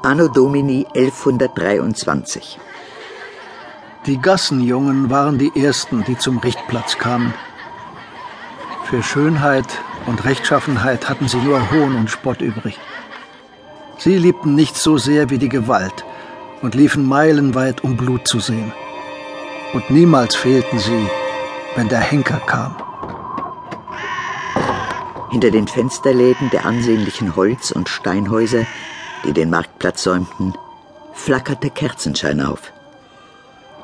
Anno Domini 1123. Die Gassenjungen waren die ersten, die zum Richtplatz kamen. Für Schönheit und Rechtschaffenheit hatten sie nur Hohn und Spott übrig. Sie liebten nichts so sehr wie die Gewalt und liefen meilenweit, um Blut zu sehen. Und niemals fehlten sie, wenn der Henker kam. Hinter den Fensterläden der ansehnlichen Holz- und Steinhäuser, die den Marktplatz säumten, flackerte Kerzenschein auf.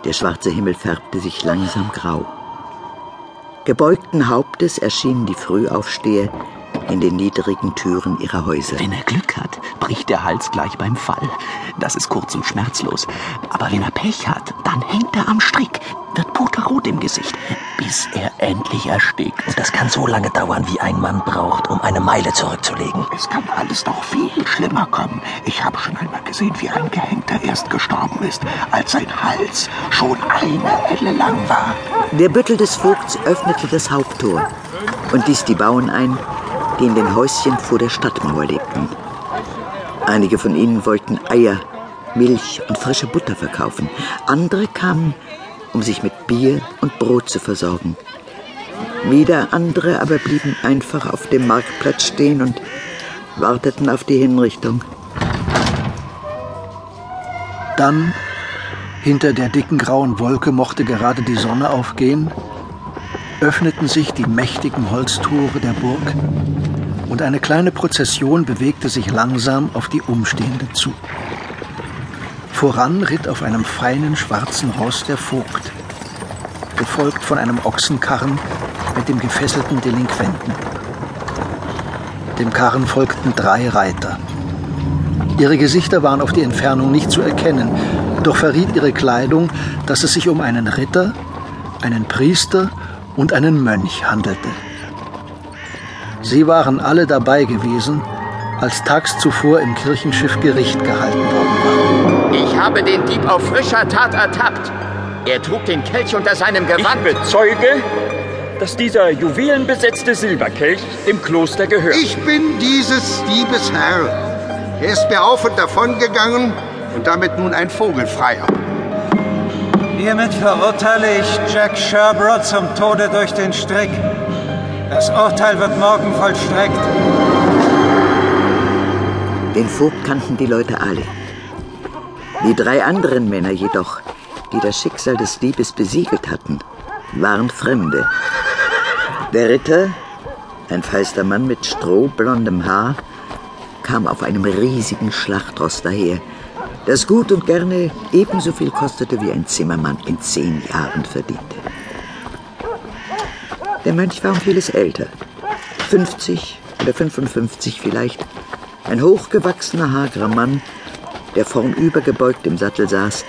Der schwarze Himmel färbte sich langsam grau. Gebeugten Hauptes erschienen die Frühaufsteher in den niedrigen Türen ihrer Häuser. Wenn er Glück hat, bricht der Hals gleich beim Fall. Das ist kurz und schmerzlos. Aber wenn er Pech hat, dann hängt er am Strick, wird puterrot im Gesicht, bis er endlich erstickt. Und das kann so lange dauern, wie ein Mann braucht, um eine Meile zurückzulegen. Es kann alles noch viel schlimmer kommen. Ich habe schon einmal gesehen, wie ein Gehängter erst gestorben ist, als sein Hals schon eine Elle lang war. Der Büttel des Vogts öffnete das Haupttor und ließ die Bauern ein, die in den Häuschen vor der Stadtmauer lebten. Einige von ihnen wollten Eier, Milch und frische Butter verkaufen. Andere kamen, um sich mit Bier und Brot zu versorgen. Wieder andere aber blieben einfach auf dem Marktplatz stehen und warteten auf die Hinrichtung. Dann, hinter der dicken grauen Wolke mochte gerade die Sonne aufgehen, öffneten sich die mächtigen Holztore der Burg und eine kleine Prozession bewegte sich langsam auf die Umstehenden zu. Voran ritt auf einem feinen schwarzen Ross der Vogt, gefolgt von einem Ochsenkarren mit dem gefesselten Delinquenten. Dem Karren folgten drei Reiter. Ihre Gesichter waren auf die Entfernung nicht zu erkennen, doch verriet ihre Kleidung, dass es sich um einen Ritter, einen Priester und einen Mönch handelte. Sie waren alle dabei gewesen, als tags zuvor im Kirchenschiff Gericht gehalten worden war. Ich habe den Dieb auf frischer Tat ertappt. Er trug den Kelch unter seinem Gewand. Ich bezeuge, dass dieser juwelenbesetzte Silberkelch dem Kloster gehört. Ich bin dieses Diebes Herr. Er ist mir auf und davon gegangen und damit nun ein Vogelfreier. Hiermit verurteile ich Jack Sherbrod zum Tode durch den Strick. Das Urteil wird morgen vollstreckt. Den Vogt kannten die Leute alle. Die drei anderen Männer jedoch, die das Schicksal des Diebes besiegelt hatten, waren Fremde. Der Ritter, ein feister Mann mit strohblondem Haar, kam auf einem riesigen Schlachtross daher, das gut und gerne ebenso viel kostete, wie ein Zimmermann in zehn Jahren verdiente. Der Mönch war um vieles älter, 50 oder 55 vielleicht, ein hochgewachsener, hagerer Mann, der vornüber gebeugt im Sattel saß,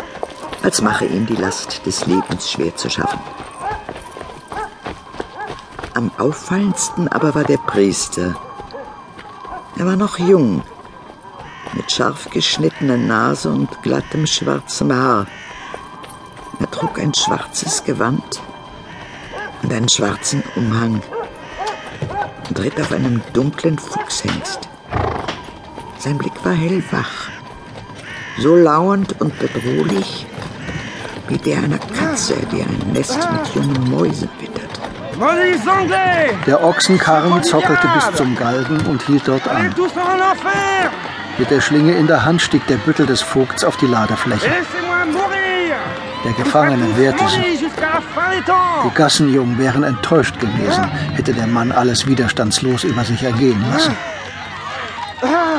als mache ihm die Last des Lebens schwer zu schaffen. Am auffallendsten aber war der Priester. Er war noch jung, mit scharf geschnittener Nase und glattem schwarzem Haar. Er trug ein schwarzes Gewand und einen schwarzen Umhang und ritt auf einem dunklen Fuchshengst. Sein Blick war hellwach, so lauernd und bedrohlich wie der einer Katze, die ein Nest mit jungen Mäusen wittert. Der Ochsenkarren zockelte bis zum Galgen und hielt dort an. Mit der Schlinge in der Hand stieg der Büttel des Vogts auf die Ladefläche. Der Gefangene wehrte sich. Die Gassenjungen wären enttäuscht gewesen, hätte der Mann alles widerstandslos über sich ergehen lassen.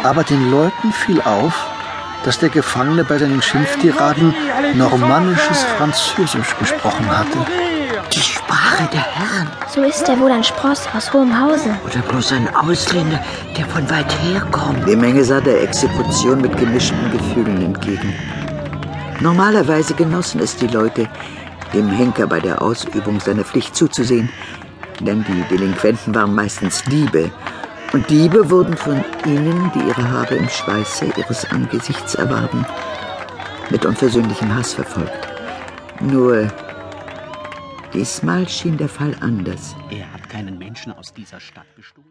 Aber den Leuten fiel auf, dass der Gefangene bei seinen Schimpftiraden normannisches Französisch gesprochen hatte. Die Sprache der Herren. So ist er wohl ein Spross aus hohem Hause. Oder bloß ein Ausländer, der von weit her kommt. Die Menge sah der Exekution mit gemischten Gefühlen entgegen. Normalerweise genossen es die Leute, dem Henker bei der Ausübung seiner Pflicht zuzusehen, denn die Delinquenten waren meistens Diebe. Und Diebe wurden von ihnen, die ihre Habe im Schweiße ihres Angesichts erwarben, mit unversöhnlichem Hass verfolgt. Nur diesmal schien der Fall anders. Er hat keinen Menschen aus dieser Stadt gestohlen.